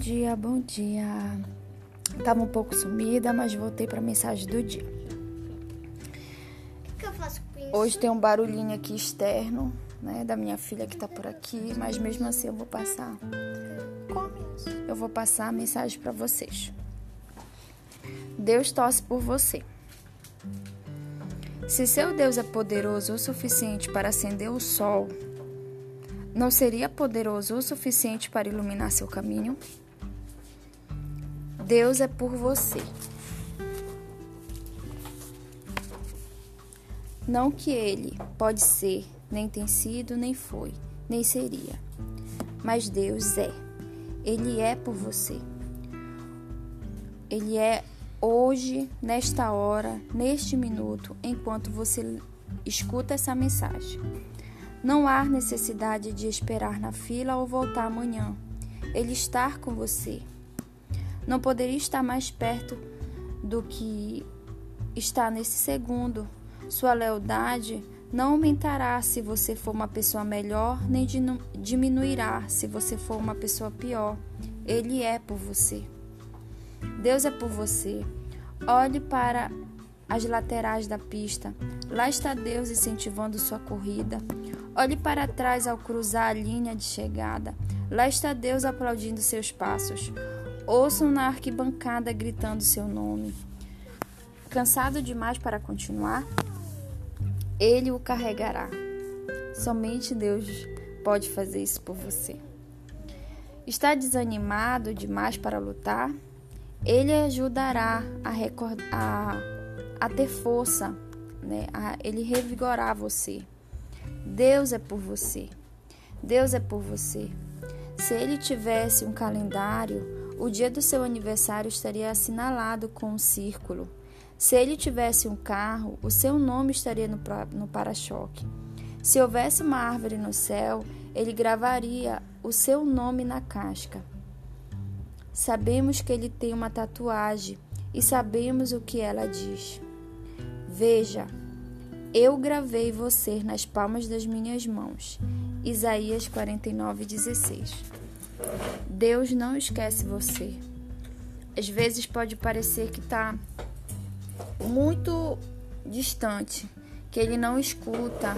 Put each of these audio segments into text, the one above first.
dia, bom dia. Tava um pouco sumida, mas voltei para a mensagem do dia. O que eu faço com isso? Hoje tem um barulhinho aqui externo, né, da minha filha que tá por aqui, mas mesmo assim eu vou passar. Eu vou passar a mensagem para vocês. Deus torce por você. Se seu Deus é poderoso o suficiente para acender o sol, não seria poderoso o suficiente para iluminar seu caminho? Deus é por você. Não que ele pode ser, nem tem sido, nem foi, nem seria. Mas Deus é. Ele é por você. Ele é hoje, nesta hora, neste minuto, enquanto você escuta essa mensagem. Não há necessidade de esperar na fila ou voltar amanhã. Ele está com você. Não poderia estar mais perto do que está nesse segundo. Sua lealdade não aumentará se você for uma pessoa melhor, nem diminuirá se você for uma pessoa pior. Ele é por você. Deus é por você. Olhe para as laterais da pista. Lá está Deus incentivando sua corrida. Olhe para trás ao cruzar a linha de chegada. Lá está Deus aplaudindo seus passos. Ouçam na arquibancada gritando seu nome. Cansado demais para continuar? Ele o carregará. Somente Deus pode fazer isso por você. Está desanimado demais para lutar? Ele ajudará a, a, a ter força, né? a ele revigorar você. Deus é por você. Deus é por você. Se ele tivesse um calendário, o dia do seu aniversário estaria assinalado com um círculo. Se ele tivesse um carro, o seu nome estaria no, no para-choque. Se houvesse uma árvore no céu, ele gravaria o seu nome na casca. Sabemos que ele tem uma tatuagem e sabemos o que ela diz. Veja, eu gravei você nas palmas das minhas mãos. Isaías 49, 16. Deus não esquece você. Às vezes pode parecer que está muito distante, que ele não escuta,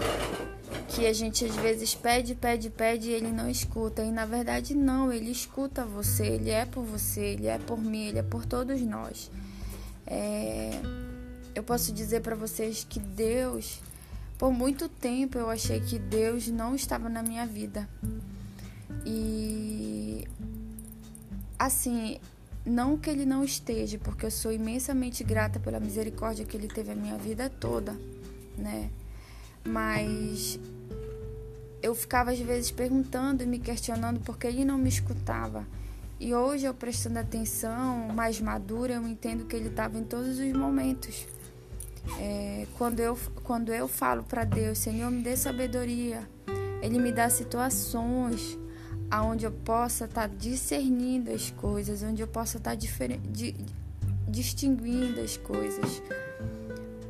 que a gente às vezes pede, pede, pede e ele não escuta. E na verdade não, ele escuta você, ele é por você, ele é por mim, ele é por todos nós. É eu posso dizer para vocês que Deus, por muito tempo eu achei que Deus não estava na minha vida. E assim, não que ele não esteja, porque eu sou imensamente grata pela misericórdia que ele teve a minha vida toda, né? Mas eu ficava às vezes perguntando e me questionando porque ele não me escutava. E hoje eu prestando atenção, mais madura, eu entendo que ele estava em todos os momentos. É, quando, eu, quando eu falo para Deus, Senhor, me dê sabedoria, Ele me dá situações aonde eu possa estar tá discernindo as coisas, onde eu possa estar tá di, distinguindo as coisas.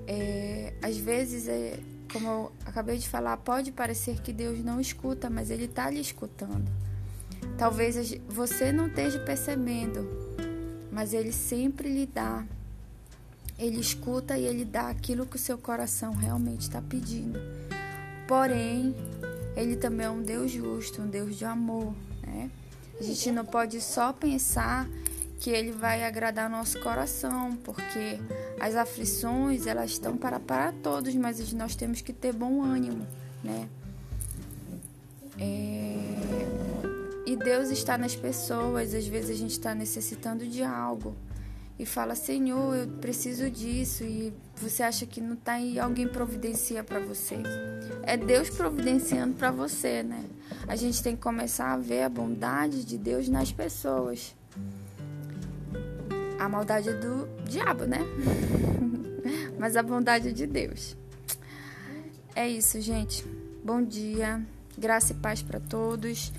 É, às vezes, é, como eu acabei de falar, pode parecer que Deus não escuta, mas Ele está lhe escutando. Talvez você não esteja percebendo, mas Ele sempre lhe dá ele escuta e ele dá aquilo que o seu coração realmente está pedindo. Porém, ele também é um Deus justo, um Deus de amor, né? A gente não pode só pensar que ele vai agradar nosso coração, porque as aflições, elas estão para para todos, mas nós temos que ter bom ânimo, né? É... E Deus está nas pessoas, às vezes a gente está necessitando de algo e fala: Senhor, eu preciso disso, e você acha que não está aí, alguém providencia para você. É Deus providenciando para você, né? A gente tem que começar a ver a bondade de Deus nas pessoas. A maldade é do diabo, né? Mas a bondade é de Deus. É isso, gente. Bom dia. Graça e paz para todos.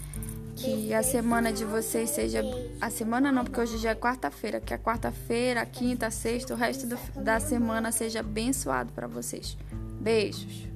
Que a semana de vocês seja. A semana não, porque hoje já é quarta-feira. Que a quarta-feira, a quinta, a sexta, o resto do, da semana seja abençoado para vocês. Beijos.